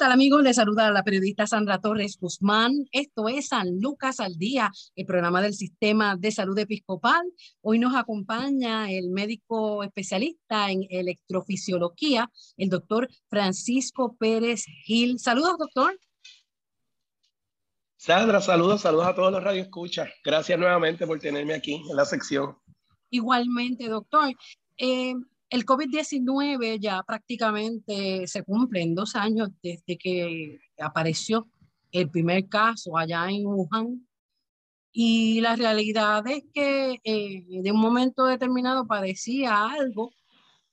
Tal amigos? Les saluda la periodista Sandra Torres Guzmán. Esto es San Lucas al Día, el programa del Sistema de Salud Episcopal. Hoy nos acompaña el médico especialista en electrofisiología, el doctor Francisco Pérez Gil. Saludos, doctor. Sandra, saludos, saludos a todos los radioescuchas. Gracias nuevamente por tenerme aquí en la sección. Igualmente, doctor. Eh, el COVID-19 ya prácticamente se cumple en dos años desde que apareció el primer caso allá en Wuhan. Y la realidad es que eh, de un momento determinado parecía algo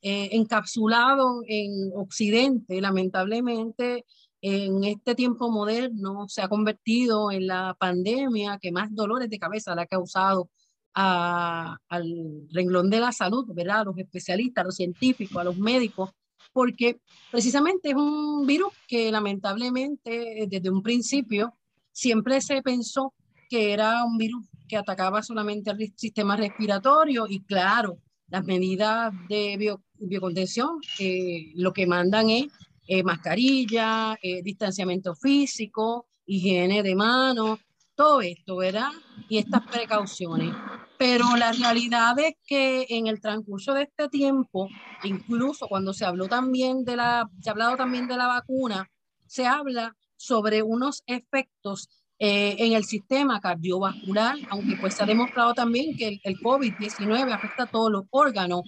eh, encapsulado en Occidente. Lamentablemente, en este tiempo moderno se ha convertido en la pandemia que más dolores de cabeza le ha causado al renglón de la salud, ¿verdad? A los especialistas, a los científicos, a los médicos, porque precisamente es un virus que lamentablemente desde un principio siempre se pensó que era un virus que atacaba solamente al sistema respiratorio y claro, las medidas de biocontención eh, lo que mandan es eh, mascarilla, eh, distanciamiento físico, higiene de manos, todo esto, ¿verdad? Y estas precauciones. Pero la realidad es que en el transcurso de este tiempo, incluso cuando se habló también de la, se ha hablado también de la vacuna, se habla sobre unos efectos eh, en el sistema cardiovascular, aunque pues se ha demostrado también que el, el COVID-19 afecta a todos los órganos.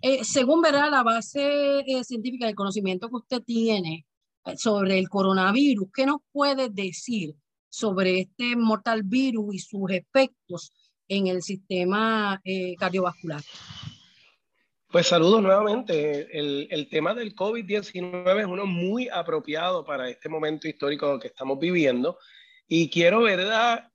Eh, según verá la base eh, científica del conocimiento que usted tiene sobre el coronavirus, ¿qué nos puede decir sobre este mortal virus y sus efectos en el sistema eh, cardiovascular. Pues saludos nuevamente. El, el tema del COVID-19 es uno muy apropiado para este momento histórico que estamos viviendo. Y quiero, ¿verdad?,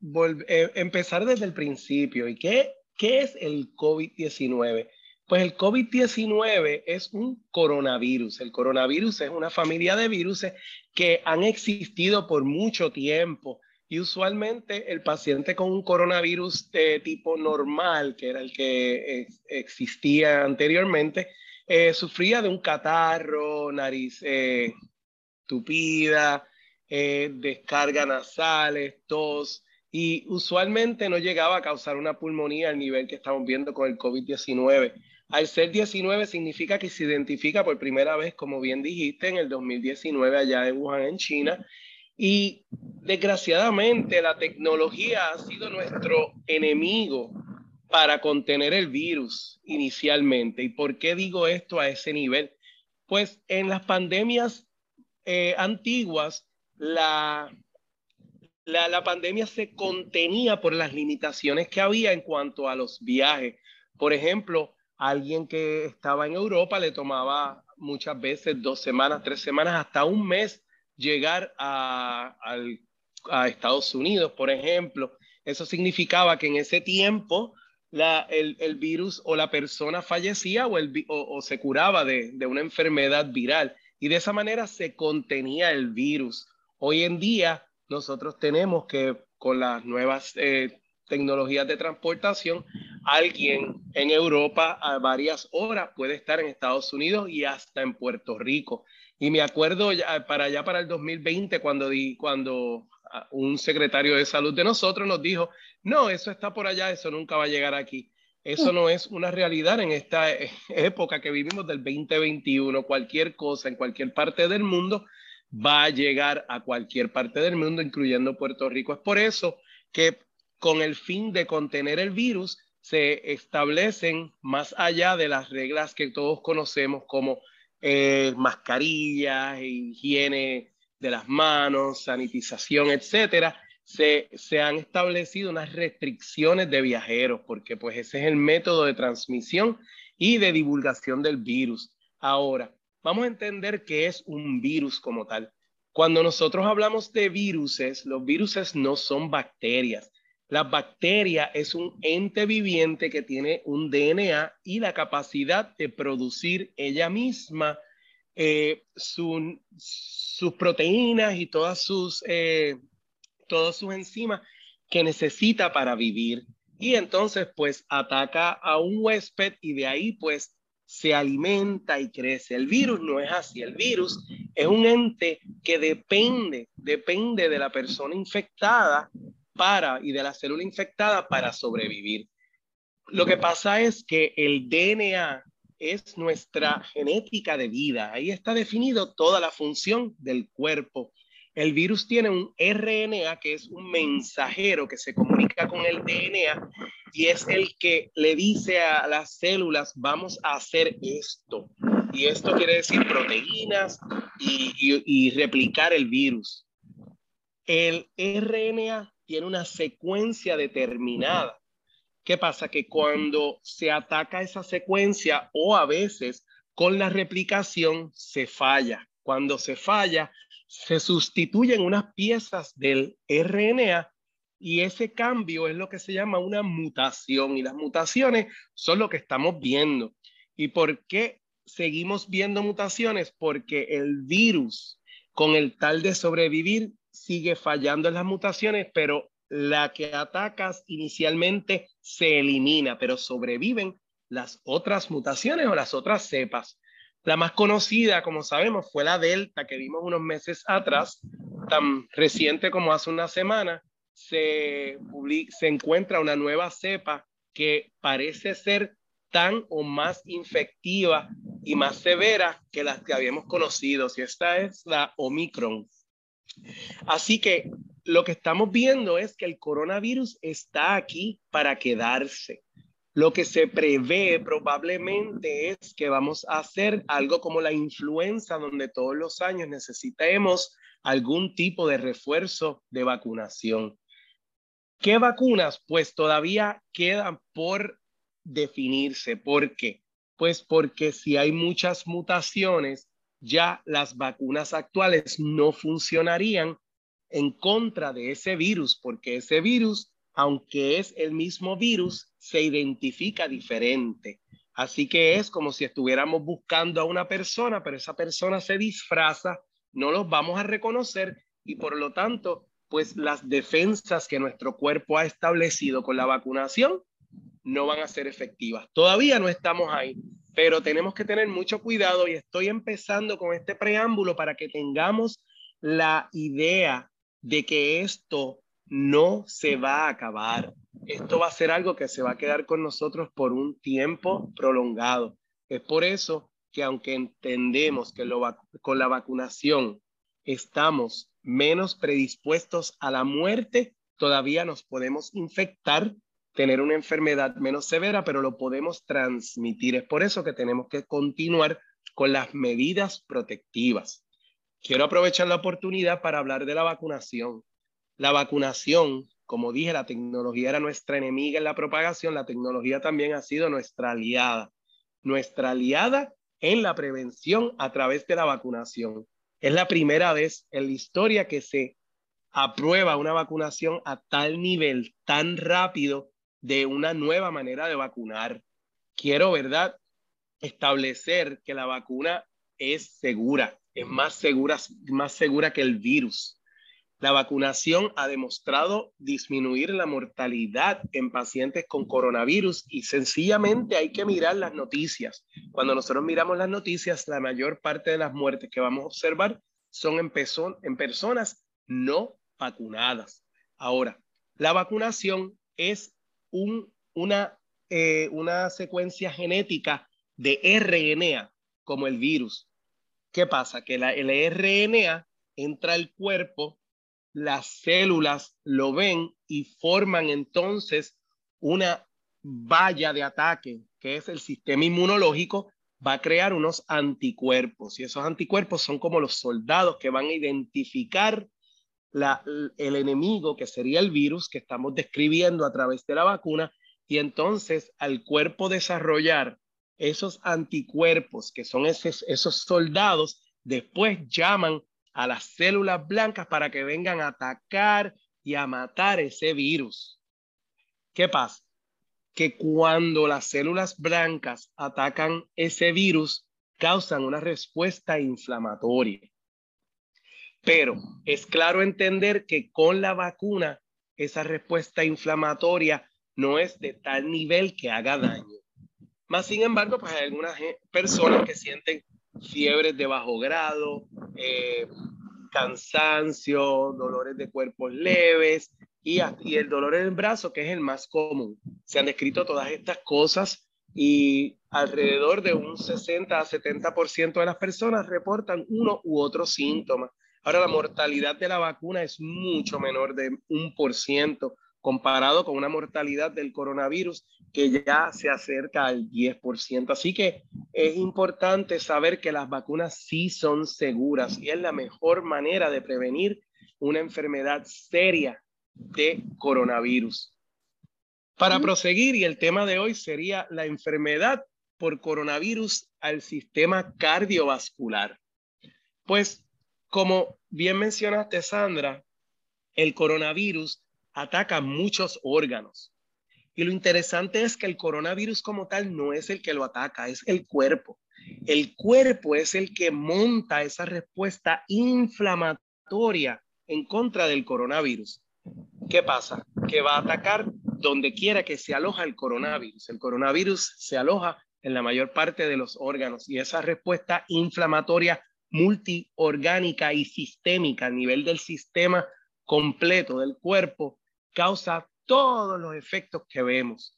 eh, empezar desde el principio. ¿Y qué, qué es el COVID-19? Pues el COVID-19 es un coronavirus. El coronavirus es una familia de virus que han existido por mucho tiempo y usualmente el paciente con un coronavirus de tipo normal, que era el que existía anteriormente, eh, sufría de un catarro, nariz eh, tupida, eh, descarga nasales, tos, y usualmente no llegaba a causar una pulmonía al nivel que estamos viendo con el COVID-19. Al ser 19 significa que se identifica por primera vez, como bien dijiste, en el 2019 allá en Wuhan, en China, y desgraciadamente la tecnología ha sido nuestro enemigo para contener el virus inicialmente. ¿Y por qué digo esto a ese nivel? Pues en las pandemias eh, antiguas, la, la, la pandemia se contenía por las limitaciones que había en cuanto a los viajes. Por ejemplo, alguien que estaba en Europa le tomaba muchas veces dos semanas, tres semanas, hasta un mes llegar a, Estados Unidos, por ejemplo. Eso significaba que en ese tiempo el, virus o la persona fallecía o, se curaba de, una enfermedad viral y de esa manera se contenía el virus. Hoy en día nosotros tenemos que con las nuevas eh, tecnologías de transportación, alguien en Europa a varias horas puede estar en Estados Unidos y hasta en Puerto Rico. Y me acuerdo para allá, para el 2020, cuando, di, cuando un secretario de salud de nosotros nos dijo, no, eso está por allá, eso nunca va a llegar aquí. Eso no es una realidad en esta eh, época que vivimos del 2021. Cualquier cosa en cualquier parte del mundo va a llegar a cualquier parte del mundo, incluyendo Puerto Rico. Es por eso que con el fin de contener el virus, se establecen más allá de las reglas que todos conocemos como eh, mascarillas, higiene de las manos, sanitización, etcétera, se, se, han establecido unas restricciones de viajeros, porque pues ese es el método de transmisión y de divulgación del virus. Ahora, vamos a entender qué es un virus como tal. Cuando nosotros hablamos de viruses, los viruses no son bacterias. La bacteria es un ente viviente que tiene un DNA y la capacidad de producir ella misma eh, sus proteínas y todas sus, eh, todas sus enzimas que necesita para vivir. Y entonces, pues, ataca a un huésped y de ahí, pues, se alimenta y crece. El virus no es así. El virus es un ente que depende, depende de la persona infectada para y de la célula infectada para sobrevivir. Lo que pasa es que el DNA es nuestra genética de vida. Ahí está definido toda la función del cuerpo. El virus tiene un RNA que es un mensajero que se comunica con el DNA y es el que le dice a las células, vamos a hacer esto. Y esto quiere decir proteínas y, y replicar el virus. El RNA tiene una secuencia determinada ¿Qué pasa? Que cuando se ataca esa secuencia o a veces con la replicación se falla. Cuando se falla, se sustituyen unas piezas del RNA y ese cambio es lo que se llama una mutación y las mutaciones son lo que estamos viendo. ¿Y por qué seguimos viendo mutaciones? Porque el virus, con el tal de sobrevivir, sigue fallando en las mutaciones, pero la que atacas inicialmente se elimina, pero sobreviven las otras mutaciones o las otras cepas. La más conocida, como sabemos, fue la Delta que vimos unos meses atrás, tan reciente como hace una semana, se, se encuentra una nueva cepa que parece ser tan o más infectiva y más severa que las que habíamos conocido, y esta es la Omicron. Así que lo que estamos viendo es que el coronavirus está aquí para quedarse. Lo que se prevé probablemente es que vamos a hacer algo como la influenza, donde todos los años necesitemos algún tipo de refuerzo de vacunación. ¿Qué vacunas? Pues todavía quedan por definirse. ¿Por qué? Pues porque si hay muchas mutaciones, ya las vacunas actuales no funcionarían en contra de ese virus, porque ese virus, aunque es el mismo virus, se identifica diferente. Así que es como si estuviéramos buscando a una persona, pero esa persona se disfraza, no los vamos a reconocer y por lo tanto, pues las defensas que nuestro cuerpo ha establecido con la vacunación no van a ser efectivas. Todavía no estamos ahí, pero tenemos que tener mucho cuidado y estoy empezando con este preámbulo para que tengamos la idea de que esto no se va a acabar. Esto va a ser algo que se va a quedar con nosotros por un tiempo prolongado. Es por eso que aunque entendemos que con la vacunación estamos menos predispuestos a la muerte, todavía nos podemos infectar, tener una enfermedad menos severa, pero lo podemos transmitir. Es por eso que tenemos que continuar con las medidas protectivas. Quiero aprovechar la oportunidad para hablar de la vacunación. La vacunación, como dije, la tecnología era nuestra enemiga en la propagación, la tecnología también ha sido nuestra aliada. Nuestra aliada en la prevención a través de la vacunación. Es la primera vez en la historia que se aprueba una vacunación a tal nivel, tan rápido, de una nueva manera de vacunar. Quiero, ¿verdad?, establecer que la vacuna es segura es más segura, más segura que el virus. La vacunación ha demostrado disminuir la mortalidad en pacientes con coronavirus y sencillamente hay que mirar las noticias. Cuando nosotros miramos las noticias, la mayor parte de las muertes que vamos a observar son en, en personas no vacunadas. Ahora, la vacunación es un, una, eh, una secuencia genética de RNA, como el virus. ¿Qué pasa? Que la, el RNA entra al cuerpo, las células lo ven y forman entonces una valla de ataque, que es el sistema inmunológico, va a crear unos anticuerpos. Y esos anticuerpos son como los soldados que van a identificar la, el enemigo, que sería el virus que estamos describiendo a través de la vacuna, y entonces al cuerpo desarrollar esos anticuerpos, que son esos, esos soldados, después llaman a las células blancas para que vengan a atacar y a matar ese virus. ¿Qué pasa? Que cuando las células blancas atacan ese virus, causan una respuesta inflamatoria. Pero es claro entender que con la vacuna, esa respuesta inflamatoria no es de tal nivel que haga daño. Más sin embargo, pues hay algunas personas que sienten fiebres de bajo grado, eh, cansancio, dolores de cuerpos leves y, y el dolor en el brazo, que es el más común. Se han descrito todas estas cosas y alrededor de un 60 a 70% de las personas reportan uno u otro síntoma. Ahora, la mortalidad de la vacuna es mucho menor de un por ciento comparado con una mortalidad del coronavirus que ya se acerca al 10%. Así que es importante saber que las vacunas sí son seguras y es la mejor manera de prevenir una enfermedad seria de coronavirus. Para proseguir, y el tema de hoy sería la enfermedad por coronavirus al sistema cardiovascular. Pues, como bien mencionaste, Sandra, el coronavirus ataca muchos órganos. Y lo interesante es que el coronavirus como tal no es el que lo ataca, es el cuerpo. El cuerpo es el que monta esa respuesta inflamatoria en contra del coronavirus. ¿Qué pasa? Que va a atacar donde quiera que se aloja el coronavirus. El coronavirus se aloja en la mayor parte de los órganos y esa respuesta inflamatoria multiorgánica y sistémica a nivel del sistema completo del cuerpo causa todos los efectos que vemos.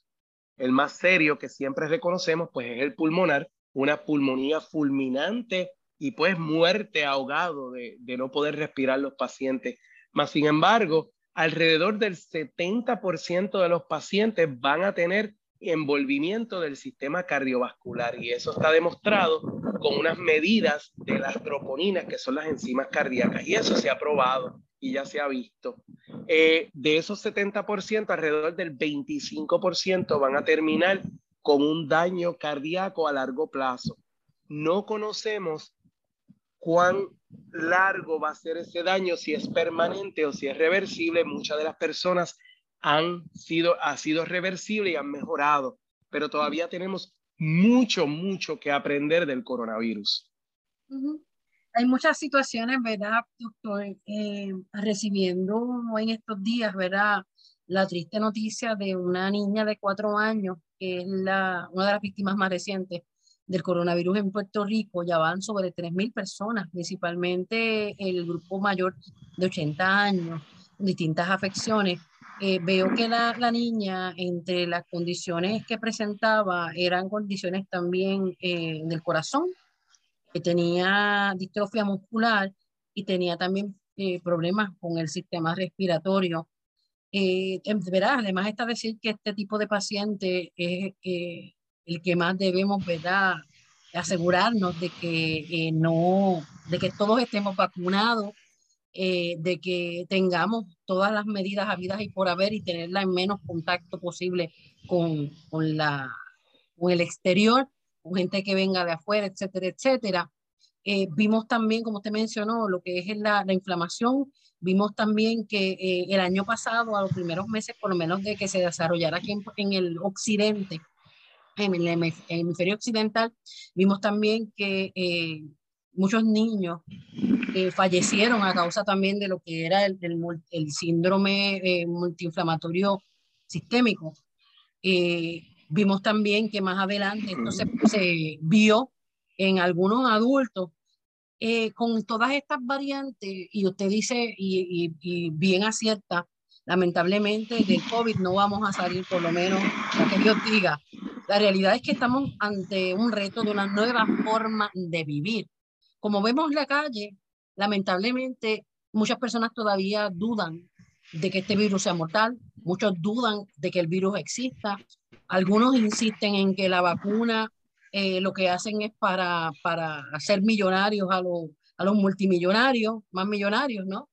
El más serio que siempre reconocemos, pues es el pulmonar, una pulmonía fulminante y pues muerte ahogado de, no poder respirar los pacientes. Más sin embargo, alrededor del 70% de los pacientes van a tener envolvimiento del sistema cardiovascular y eso está demostrado con unas medidas de las troponinas que son las enzimas cardíacas y eso se ha probado y ya se ha visto. Eh, de esos 70%, alrededor del 25% van a terminar con un daño cardíaco a largo plazo. No conocemos cuán largo va a ser ese daño, si es permanente o si es reversible. Muchas de las personas han sido, ha sido reversible y han mejorado, pero todavía tenemos mucho, mucho que aprender del coronavirus hay muchas situaciones, ¿verdad, doctor? Eh, recibiendo en estos días, ¿verdad? La triste noticia de una niña de cuatro años, que es la, una de las víctimas más recientes del coronavirus en Puerto Rico. Ya van sobre 3.000 personas, principalmente el grupo mayor de 80 años, distintas afecciones. Eh, veo que la, la, niña, entre las condiciones que presentaba, eran condiciones también eh, del corazón, que tenía distrofia muscular y tenía también eh, problemas con el sistema respiratorio. Eh, ¿verdad? Además está decir que este tipo de paciente es eh, el que más debemos ¿verdad? asegurarnos de que eh, no, de que todos estemos vacunados, de que tengamos todas las medidas habidas y por haber y tenerla en menos contacto posible con, con, la, con el exterior gente que venga de afuera, etcétera, etcétera. Eh, vimos también, como usted mencionó, lo que es la, la inflamación. Vimos también que eh, el año pasado, a los primeros meses, por lo menos de que se desarrollara aquí en, el occidente, en el hemisferio occidental, vimos también que eh, muchos niños fallecieron a causa también de lo que era el, el, el síndrome multiinflamatorio sistémico. Vimos también que más adelante esto se, vio en algunos adultos eh, con todas estas variantes, y usted dice, y, bien acierta, lamentablemente del COVID no vamos a salir, por lo menos, lo que Dios diga. La realidad es que estamos ante un reto de una nueva forma de vivir. Como vemos la calle, lamentablemente muchas personas todavía dudan de que este virus sea mortal, muchos dudan de que el virus exista, algunos insisten en que la vacuna eh, lo que hacen es para, para hacer millonarios a los, a los multimillonarios, más millonarios, ¿no?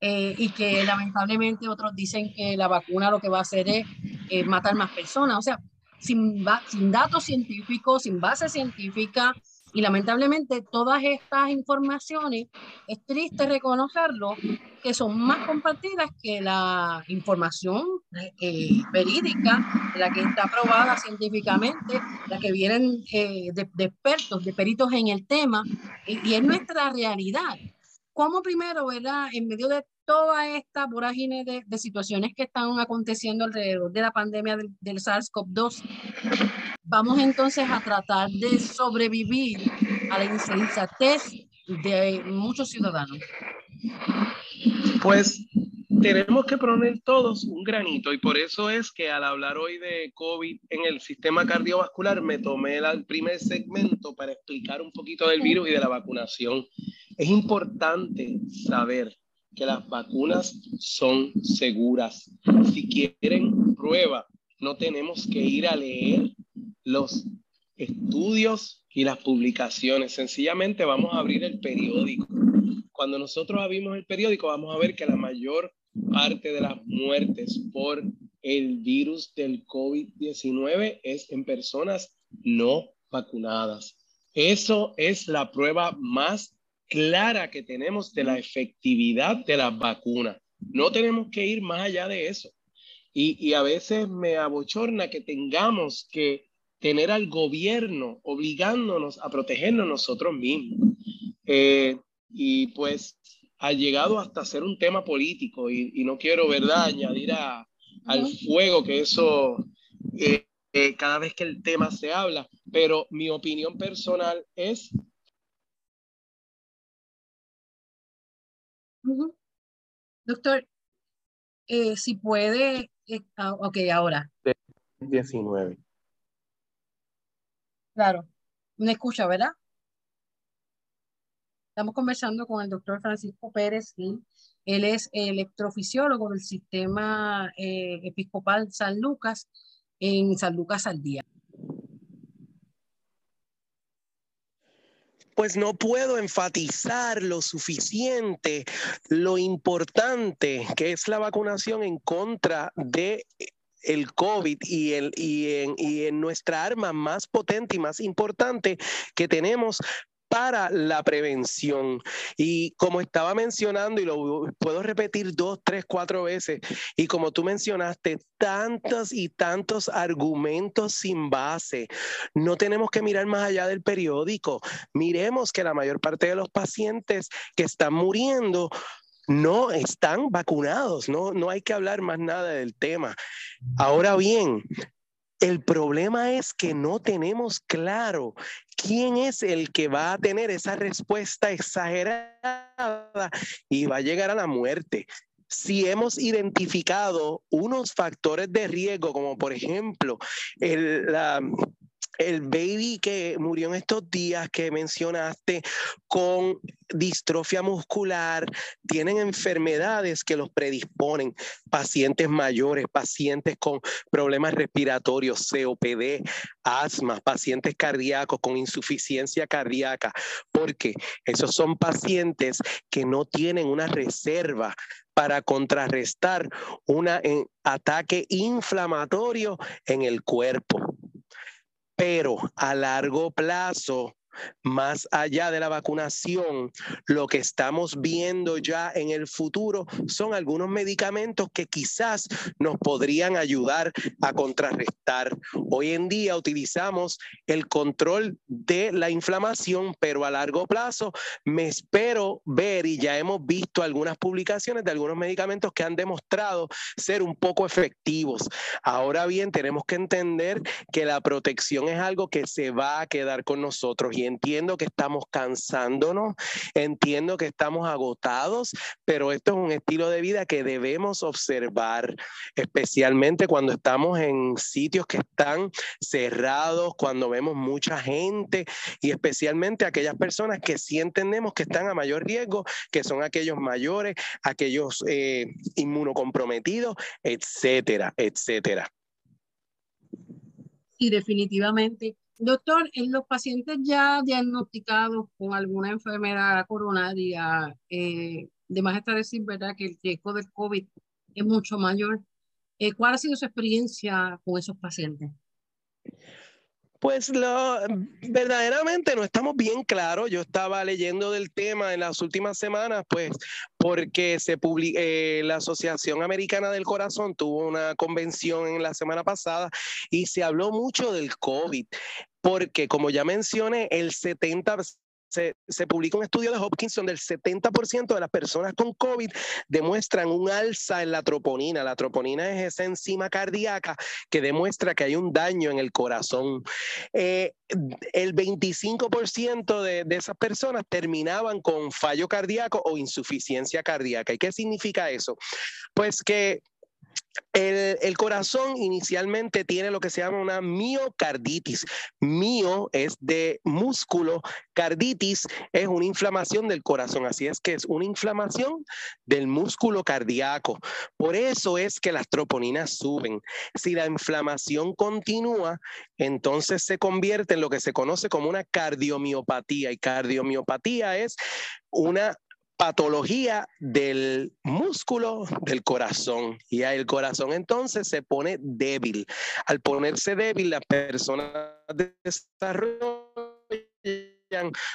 eh, y que lamentablemente otros dicen que la vacuna lo que va a hacer es matar más personas. O sea, sin, sin datos científicos, sin base científica, y lamentablemente todas estas informaciones, es triste reconocerlo, que son más compartidas que la información eh, verídica, la que está aprobada científicamente, la que vienen eh, de, expertos, de peritos en el tema, y, y es nuestra realidad. ¿Cómo primero, verdad, en medio de toda esta vorágine de, de, situaciones que están aconteciendo alrededor de la pandemia del, del SARS-CoV-2, vamos entonces a tratar de sobrevivir a la insensatez de muchos ciudadanos? Pues tenemos que poner todos un granito y por eso es que al hablar hoy de COVID en el sistema cardiovascular me tomé el primer segmento para explicar un poquito del virus y de la vacunación. Es importante saber que las vacunas son seguras. Si quieren prueba, no tenemos que ir a leer los estudios y las publicaciones. Sencillamente vamos a abrir el periódico. Cuando nosotros abrimos el periódico vamos a ver que la mayor parte de las muertes por el virus del COVID-19 es en personas no vacunadas. Eso es la prueba más clara que tenemos de la efectividad de las vacunas. No tenemos que ir más allá de eso. Y, y a veces me abochorna que tengamos que tener al gobierno obligándonos a protegernos nosotros mismos. Eh, y pues ha llegado hasta ser un tema político y, y no quiero, ¿verdad?, añadir a, al fuego que eso, eh, eh, cada vez que el tema se habla, pero mi opinión personal es... Doctor, si puede, ah, ok, ahora. 19. Claro, me escucha, ¿verdad? Estamos conversando con el doctor Francisco Pérez. Él es electrofisiólogo del sistema eh, episcopal San Lucas en San Lucas al día. Pues no puedo enfatizar lo suficiente, lo importante que es la vacunación en contra de el COVID y, el, y, en, y en nuestra arma más potente y más importante que tenemos para la prevención. Y como estaba mencionando, y lo puedo repetir dos, tres, cuatro veces, y como tú mencionaste, tantos y tantos argumentos sin base. No tenemos que mirar más allá del periódico. Miremos que la mayor parte de los pacientes que están muriendo no están vacunados, no, no hay que hablar más nada del tema. Ahora bien, el problema es que no tenemos claro quién es el que va a tener esa respuesta exagerada y va a llegar a la muerte. Si hemos identificado unos factores de riesgo, como por ejemplo el, la, el baby que murió en estos días que mencionaste con distrofia muscular, tienen enfermedades que los predisponen, pacientes mayores, pacientes con problemas respiratorios, COPD, asma, pacientes cardíacos con insuficiencia cardíaca, porque esos son pacientes que no tienen una reserva para contrarrestar un ataque inflamatorio en el cuerpo pero a largo plazo más allá de la vacunación, lo que estamos viendo ya en el futuro son algunos medicamentos que quizás nos podrían ayudar a contrarrestar. Hoy en día utilizamos el control de la inflamación, pero a largo plazo me espero ver y ya hemos visto algunas publicaciones de algunos medicamentos que han demostrado ser un poco efectivos. Ahora bien, tenemos que entender que la protección es algo que se va a quedar con nosotros entiendo que estamos cansándonos, entiendo que estamos agotados, pero esto es un estilo de vida que debemos observar, especialmente cuando estamos en sitios que están cerrados, cuando vemos mucha gente y especialmente aquellas personas que sí entendemos que están a mayor riesgo, que son aquellos mayores, aquellos eh, inmunocomprometidos, etcétera, etcétera. Y definitivamente Doctor, en los pacientes ya diagnosticados con alguna enfermedad coronaria, eh, de más está decir, ¿verdad?, que el riesgo del COVID es mucho mayor. Eh, ¿Cuál ha sido su experiencia con esos pacientes? Pues lo, verdaderamente no estamos bien claros. Yo estaba leyendo del tema en las últimas semanas, pues porque se eh, la Asociación Americana del Corazón tuvo una convención en la semana pasada y se habló mucho del COVID, porque como ya mencioné, el 70 se, se, publica un estudio de Hopkins donde el 70% de las personas con COVID demuestran un alza en la troponina. La troponina es esa enzima cardíaca que demuestra que hay un daño en el corazón. Eh, el 25% de, de esas personas terminaban con fallo cardíaco o insuficiencia cardíaca. ¿Y qué significa eso? Pues que el, corazón inicialmente tiene lo que se llama una miocarditis. Mio es de músculo, carditis es una inflamación del corazón, así es que es una inflamación del músculo cardíaco. Por eso es que las troponinas suben. Si la inflamación continúa, entonces se convierte en lo que se conoce como una cardiomiopatía y cardiomiopatía es una patología del músculo del corazón y el corazón entonces se pone débil. Al ponerse débil, la persona desarrolla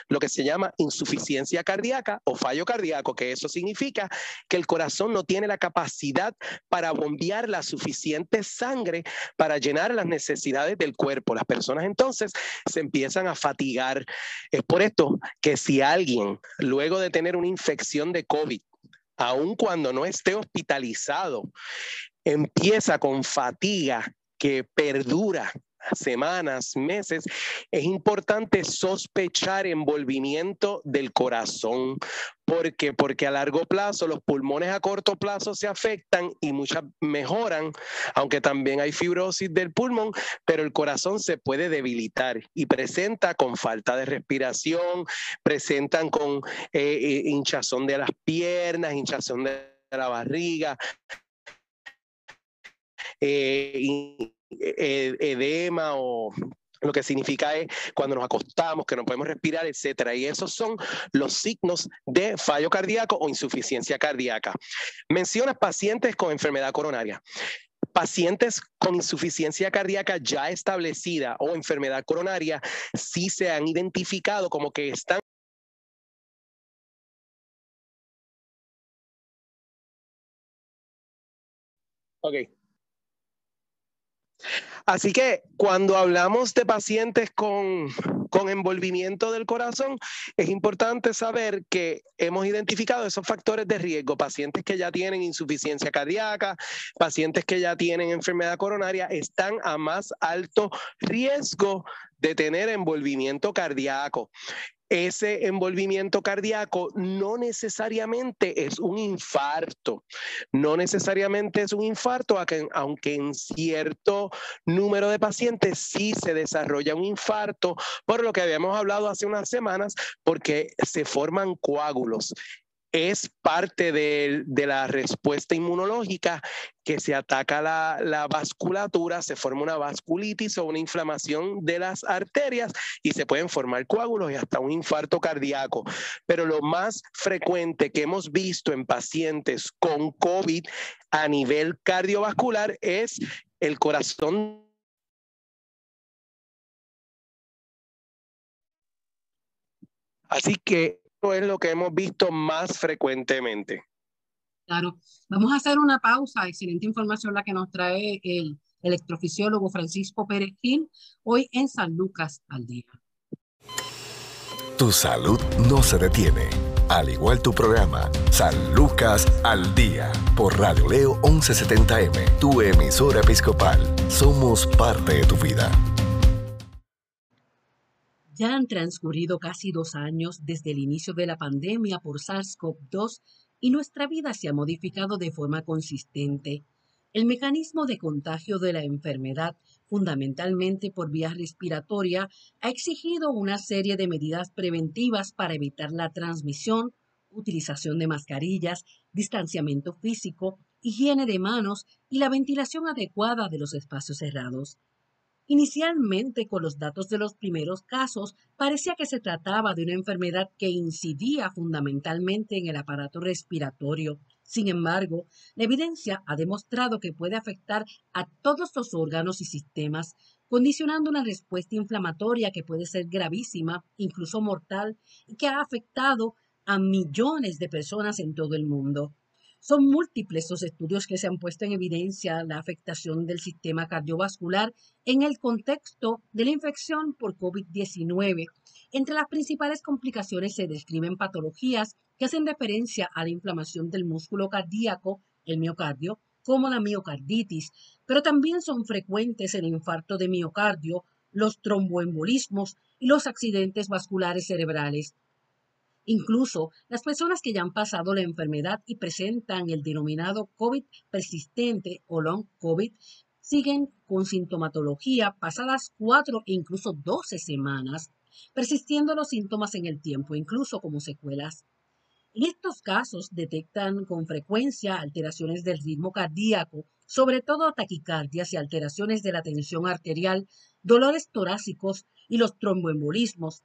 lo que se llama insuficiencia cardíaca o fallo cardíaco, que eso significa que el corazón no tiene la capacidad para bombear la suficiente sangre para llenar las necesidades del cuerpo. Las personas entonces se empiezan a fatigar. Es por esto que si alguien, luego de tener una infección de COVID, aun cuando no esté hospitalizado, empieza con fatiga que perdura semanas, meses, es importante sospechar envolvimiento del corazón. ¿Por qué? Porque a largo plazo los pulmones a corto plazo se afectan y muchas mejoran, aunque también hay fibrosis del pulmón, pero el corazón se puede debilitar y presenta con falta de respiración, presentan con eh, eh, hinchazón de las piernas, hinchazón de la barriga. Eh, edema o lo que significa es cuando nos acostamos, que no podemos respirar, etcétera. Y esos son los signos de fallo cardíaco o insuficiencia cardíaca. Mencionas pacientes con enfermedad coronaria. Pacientes con insuficiencia cardíaca ya establecida o enfermedad coronaria sí se han identificado como que están Ok. Así que cuando hablamos de pacientes con, con, envolvimiento del corazón, es importante saber que hemos identificado esos factores de riesgo. Pacientes que ya tienen insuficiencia cardíaca, pacientes que ya tienen enfermedad coronaria, están a más alto riesgo de tener envolvimiento cardíaco ese envolvimiento cardíaco no necesariamente es un infarto, no necesariamente es un infarto, aunque en cierto número de pacientes sí se desarrolla un infarto, por lo que habíamos hablado hace unas semanas, porque se forman coágulos es parte de, la respuesta inmunológica que se ataca la, la, vasculatura, se forma una vasculitis o una inflamación de las arterias y se pueden formar coágulos y hasta un infarto cardíaco. Pero lo más frecuente que hemos visto en pacientes con COVID a nivel cardiovascular es el corazón Así que es lo que hemos visto más frecuentemente. Claro, vamos a hacer una pausa. Excelente información la que nos trae el electrofisiólogo Francisco Pérez Gil hoy en San Lucas al día. Tu salud no se detiene, al igual tu programa San Lucas al día por Radio Leo 1170M, tu emisora episcopal. Somos parte de tu vida. Ya han transcurrido casi dos años desde el inicio de la pandemia por SARS-CoV-2 y nuestra vida se ha modificado de forma consistente. El mecanismo de contagio de la enfermedad, fundamentalmente por vía respiratoria, ha exigido una serie de medidas preventivas para evitar la transmisión, utilización de mascarillas, distanciamiento físico, higiene de manos y la ventilación adecuada de los espacios cerrados. Inicialmente, con los datos de los primeros casos, parecía que se trataba de una enfermedad que incidía fundamentalmente en el aparato respiratorio. Sin embargo, la evidencia ha demostrado que puede afectar a todos los órganos y sistemas, condicionando una respuesta inflamatoria que puede ser gravísima, incluso mortal, y que ha afectado a millones de personas en todo el mundo. Son múltiples los estudios que se han puesto en evidencia la afectación del sistema cardiovascular en el contexto de la infección por COVID-19. Entre las principales complicaciones se describen patologías que hacen referencia a la inflamación del músculo cardíaco, el miocardio, como la miocarditis, pero también son frecuentes el infarto de miocardio, los tromboembolismos y los accidentes vasculares cerebrales. Incluso las personas que ya han pasado la enfermedad y presentan el denominado COVID persistente o long COVID siguen con sintomatología pasadas cuatro e incluso doce semanas, persistiendo los síntomas en el tiempo, incluso como secuelas. En estos casos detectan con frecuencia alteraciones del ritmo cardíaco, sobre todo taquicardias y alteraciones de la tensión arterial, dolores torácicos y los tromboembolismos,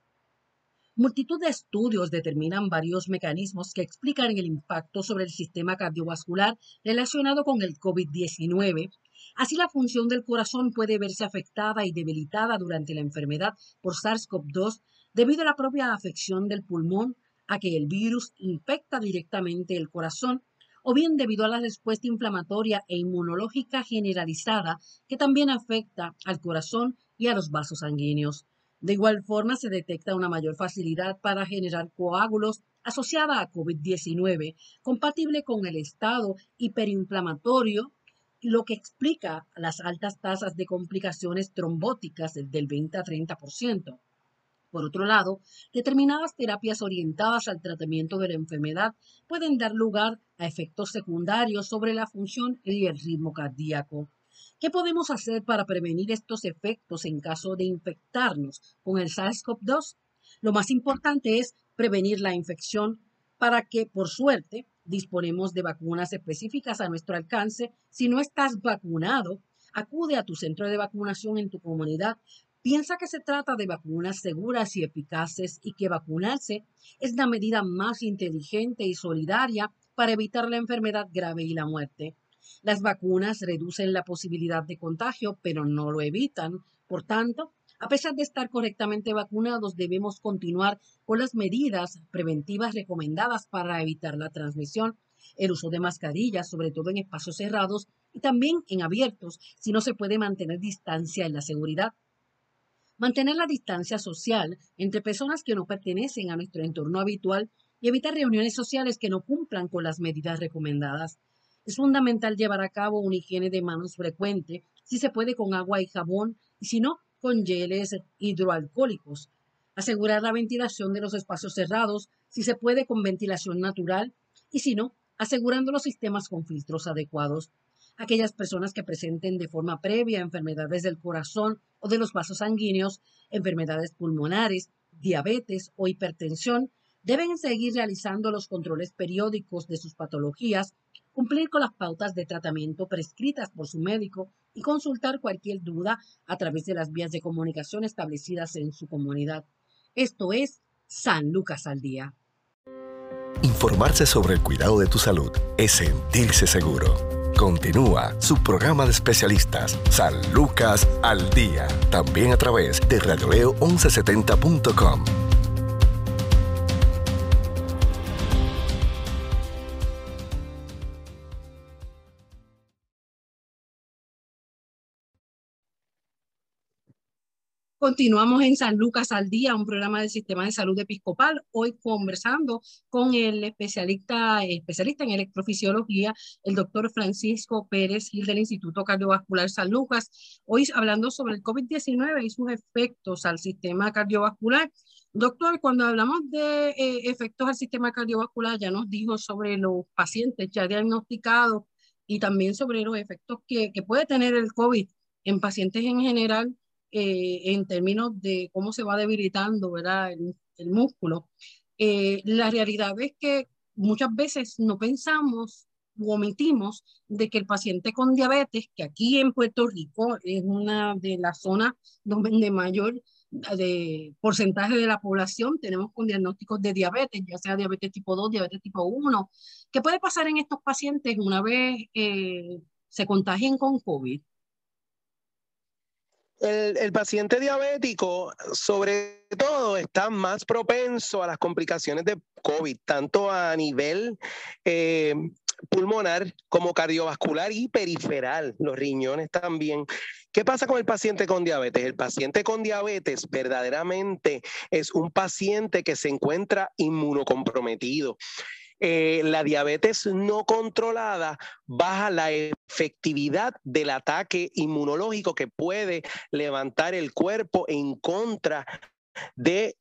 Multitud de estudios determinan varios mecanismos que explican el impacto sobre el sistema cardiovascular relacionado con el COVID-19. Así la función del corazón puede verse afectada y debilitada durante la enfermedad por SARS-CoV-2 debido a la propia afección del pulmón, a que el virus infecta directamente el corazón, o bien debido a la respuesta inflamatoria e inmunológica generalizada que también afecta al corazón y a los vasos sanguíneos. De igual forma, se detecta una mayor facilidad para generar coágulos asociada a COVID-19, compatible con el estado hiperinflamatorio, lo que explica las altas tasas de complicaciones trombóticas del 20 a 30%. Por otro lado, determinadas terapias orientadas al tratamiento de la enfermedad pueden dar lugar a efectos secundarios sobre la función y el ritmo cardíaco. ¿Qué podemos hacer para prevenir estos efectos en caso de infectarnos con el SARS-CoV-2? Lo más importante es prevenir la infección para que, por suerte, disponemos de vacunas específicas a nuestro alcance. Si no estás vacunado, acude a tu centro de vacunación en tu comunidad. Piensa que se trata de vacunas seguras y eficaces y que vacunarse es la medida más inteligente y solidaria para evitar la enfermedad grave y la muerte. Las vacunas reducen la posibilidad de contagio, pero no lo evitan. Por tanto, a pesar de estar correctamente vacunados, debemos continuar con las medidas preventivas recomendadas para evitar la transmisión, el uso de mascarillas, sobre todo en espacios cerrados y también en abiertos, si no se puede mantener distancia en la seguridad. Mantener la distancia social entre personas que no pertenecen a nuestro entorno habitual y evitar reuniones sociales que no cumplan con las medidas recomendadas. Es fundamental llevar a cabo una higiene de manos frecuente, si se puede con agua y jabón, y si no, con geles hidroalcohólicos. Asegurar la ventilación de los espacios cerrados, si se puede con ventilación natural, y si no, asegurando los sistemas con filtros adecuados. Aquellas personas que presenten de forma previa enfermedades del corazón o de los vasos sanguíneos, enfermedades pulmonares, diabetes o hipertensión, deben seguir realizando los controles periódicos de sus patologías cumplir con las pautas de tratamiento prescritas por su médico y consultar cualquier duda a través de las vías de comunicación establecidas en su comunidad. Esto es San Lucas al Día. Informarse sobre el cuidado de tu salud es sentirse seguro. Continúa su programa de especialistas, San Lucas al Día, también a través de radioleo1170.com. Continuamos en San Lucas al Día, un programa del Sistema de Salud Episcopal. Hoy conversando con el especialista, especialista en electrofisiología, el doctor Francisco Pérez Gil del Instituto Cardiovascular San Lucas. Hoy hablando sobre el COVID-19 y sus efectos al sistema cardiovascular. Doctor, cuando hablamos de eh, efectos al sistema cardiovascular, ya nos dijo sobre los pacientes ya diagnosticados y también sobre los efectos que, que puede tener el COVID en pacientes en general eh, en términos de cómo se va debilitando ¿verdad? El, músculo. Eh, la realidad es que muchas veces no pensamos omitimos de que el paciente con diabetes, que aquí en Puerto Rico es una de las zonas donde mayor de porcentaje de la población tenemos con diagnósticos de diabetes, ya sea diabetes tipo 2, diabetes tipo 1. ¿Qué puede pasar en estos pacientes una vez eh, se contagien con COVID? El, paciente diabético, sobre todo, está más propenso a las complicaciones de COVID, tanto a nivel eh, pulmonar como cardiovascular y periferal, los riñones también. ¿Qué pasa con el paciente con diabetes? El paciente con diabetes verdaderamente es un paciente que se encuentra inmunocomprometido. Eh, la diabetes no controlada baja la efectividad del ataque inmunológico que puede levantar el cuerpo en contra de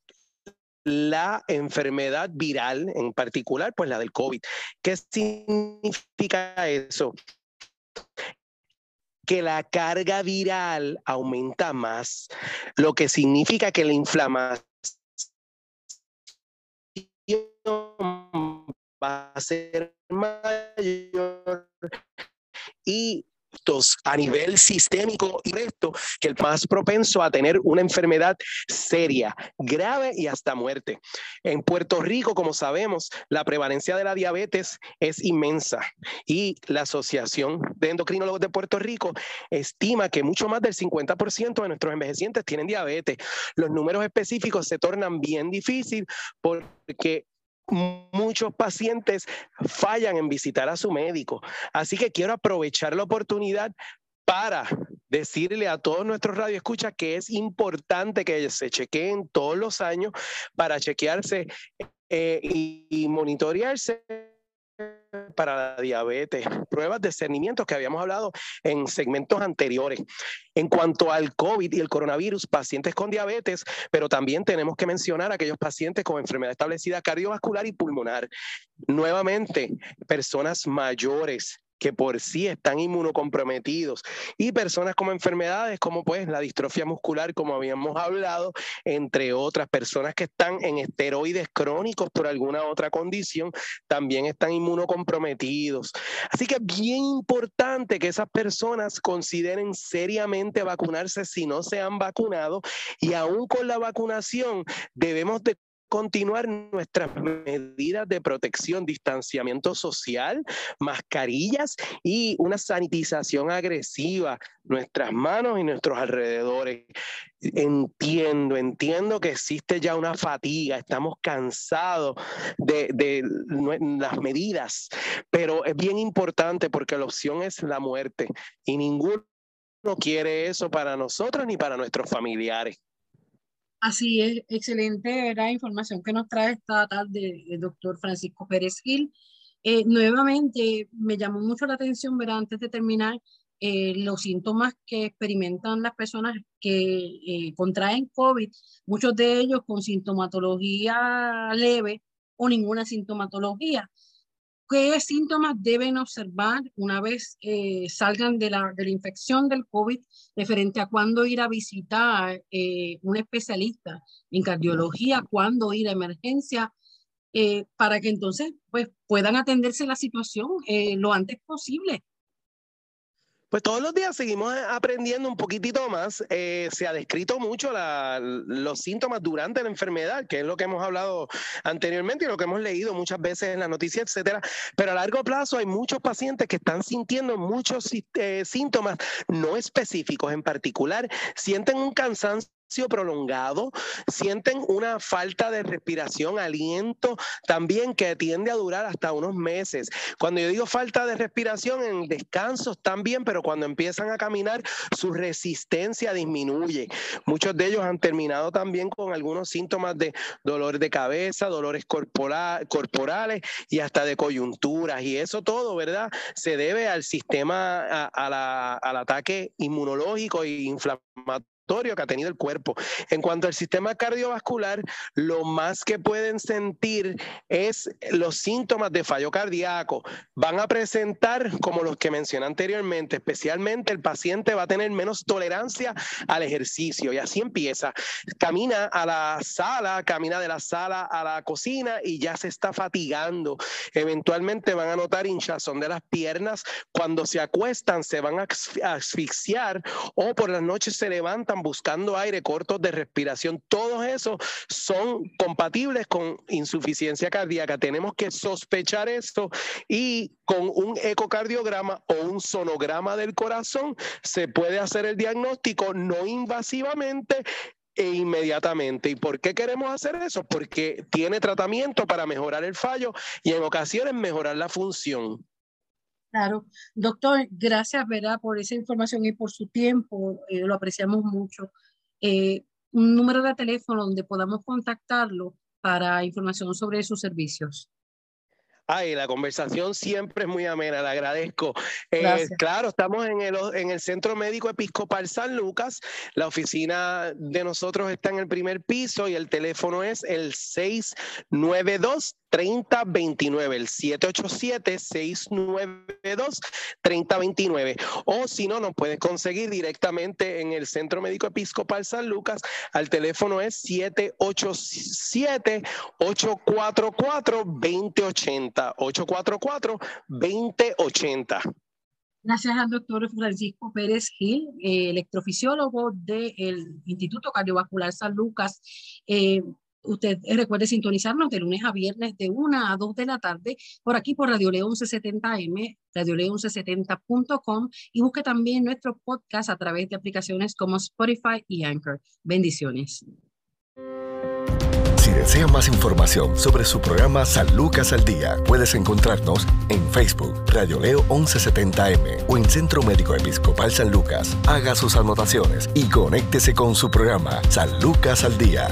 la enfermedad viral, en particular, pues la del COVID. ¿Qué significa eso? que la carga viral aumenta más, lo que significa que la inflamación va a ser mayor y a nivel sistémico y que el más propenso a tener una enfermedad seria, grave y hasta muerte. En Puerto Rico, como sabemos, la prevalencia de la diabetes es inmensa y la Asociación de Endocrinólogos de Puerto Rico estima que mucho más del 50% de nuestros envejecientes tienen diabetes. Los números específicos se tornan bien difíciles porque muchos pacientes fallan en visitar a su médico. Así que quiero aprovechar la oportunidad para decirle a todos nuestros radioescuchas que es importante que se chequeen todos los años para chequearse eh, y monitorearse para la diabetes, pruebas de cernimiento que habíamos hablado en segmentos anteriores. En cuanto al COVID y el coronavirus, pacientes con diabetes, pero también tenemos que mencionar a aquellos pacientes con enfermedad establecida cardiovascular y pulmonar. Nuevamente, personas mayores que por sí están inmunocomprometidos y personas con enfermedades como pues la distrofia muscular, como habíamos hablado, entre otras personas que están en esteroides crónicos por alguna otra condición, también están inmunocomprometidos. Así que es bien importante que esas personas consideren seriamente vacunarse si no se han vacunado y aún con la vacunación debemos de continuar nuestras medidas de protección, distanciamiento social, mascarillas y una sanitización agresiva, nuestras manos y nuestros alrededores. Entiendo, entiendo que existe ya una fatiga, estamos cansados de, las medidas, pero es bien importante porque la opción es la muerte y ninguno quiere eso para nosotros ni para nuestros familiares. Así es, excelente la información que nos trae esta tarde el doctor Francisco Pérez Gil. Eh, nuevamente, me llamó mucho la atención, ver antes de terminar, eh, los síntomas que experimentan las personas que eh, contraen COVID, muchos de ellos con sintomatología leve o ninguna sintomatología. ¿Qué síntomas deben observar una vez eh, salgan de la, infección del COVID referente a cuándo ir a visitar eh, un especialista en cardiología, cuándo ir a emergencia, eh, para que entonces pues, puedan atenderse la situación lo antes posible? Pues todos los días seguimos aprendiendo un poquitito más. Eh, se ha descrito mucho los síntomas durante la enfermedad, que es lo que hemos hablado anteriormente y lo que hemos leído muchas veces en la noticia, etcétera. Pero a largo plazo hay muchos pacientes que están sintiendo muchos eh, síntomas no específicos. En particular, sienten un cansancio prolongado, sienten una falta de respiración, aliento también que tiende a durar hasta unos meses. Cuando yo digo falta de respiración, en descansos también, pero cuando empiezan a caminar, su resistencia disminuye. Muchos de ellos han terminado también con algunos síntomas de dolor de cabeza, dolores corporales y hasta de coyunturas. Y eso todo, ¿verdad? Se debe al sistema, al ataque inmunológico e inflamatorio que ha tenido el cuerpo. En cuanto al sistema cardiovascular, lo más que pueden sentir es los síntomas de fallo cardíaco. Van a presentar como los que mencioné anteriormente, especialmente el paciente va a tener menos tolerancia al ejercicio y así empieza. Camina a la sala, camina de la sala a la cocina y ya se está fatigando. Eventualmente van a notar hinchazón de las piernas. Cuando se acuestan se van a asfixiar o por las noches se levantan buscando aire, cortos de respiración. Todos esos son compatibles con insuficiencia cardíaca. Tenemos que sospechar esto y con un ecocardiograma o un sonograma del corazón se puede hacer el diagnóstico no invasivamente e inmediatamente. ¿Y por qué queremos hacer eso? Porque tiene tratamiento para mejorar el fallo y en ocasiones mejorar la función. Claro, doctor, gracias, ¿verdad? Por esa información y por su tiempo, eh, lo apreciamos mucho. Eh, un número de teléfono donde podamos contactarlo para información sobre sus servicios. Ay, la conversación siempre es muy amena, le agradezco. Eh, claro, estamos en el, en el Centro Médico Episcopal San Lucas. La oficina de nosotros está en el primer piso y el teléfono es el 692 3029, el 787-692-3029. O si no, nos puedes conseguir directamente en el Centro Médico Episcopal San Lucas. Al teléfono es 787-844-2080. 844-2080. Gracias al doctor Francisco Pérez Gil, eh, electrofisiólogo del Instituto Cardiovascular San Lucas. Eh, Usted recuerde sintonizarnos de lunes a viernes de 1 a 2 de la tarde por aquí por Radio León 1170M, León 1170.com y busque también nuestro podcast a través de aplicaciones como Spotify y Anchor. Bendiciones. Si desea más información sobre su programa San Lucas al Día, puedes encontrarnos en Facebook, Radio Leo 1170M o en Centro Médico Episcopal San Lucas. Haga sus anotaciones y conéctese con su programa San Lucas al Día.